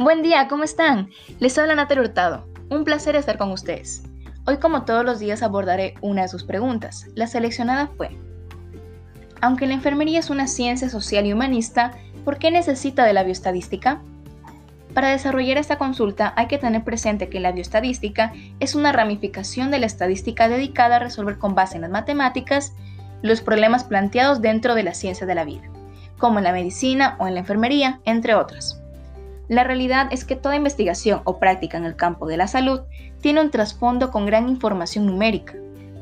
Buen día, ¿cómo están? Les habla Natalia Hurtado. Un placer estar con ustedes. Hoy, como todos los días, abordaré una de sus preguntas. La seleccionada fue, aunque la enfermería es una ciencia social y humanista, ¿por qué necesita de la bioestadística? Para desarrollar esta consulta hay que tener presente que la bioestadística es una ramificación de la estadística dedicada a resolver con base en las matemáticas los problemas planteados dentro de la ciencia de la vida, como en la medicina o en la enfermería, entre otras. La realidad es que toda investigación o práctica en el campo de la salud tiene un trasfondo con gran información numérica,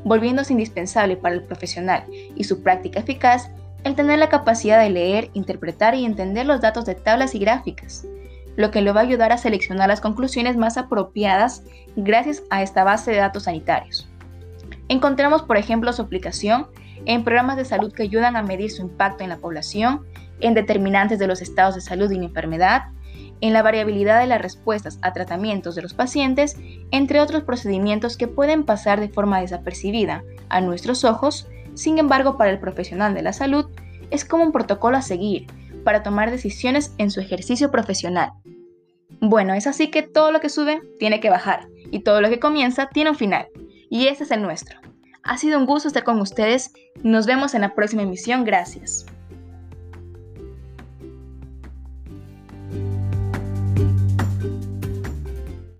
volviéndose indispensable para el profesional y su práctica eficaz el tener la capacidad de leer, interpretar y entender los datos de tablas y gráficas, lo que le va a ayudar a seleccionar las conclusiones más apropiadas gracias a esta base de datos sanitarios. Encontramos, por ejemplo, su aplicación en programas de salud que ayudan a medir su impacto en la población, en determinantes de los estados de salud y enfermedad, en la variabilidad de las respuestas a tratamientos de los pacientes, entre otros procedimientos que pueden pasar de forma desapercibida a nuestros ojos, sin embargo para el profesional de la salud es como un protocolo a seguir para tomar decisiones en su ejercicio profesional. Bueno, es así que todo lo que sube tiene que bajar y todo lo que comienza tiene un final, y ese es el nuestro. Ha sido un gusto estar con ustedes, nos vemos en la próxima emisión, gracias.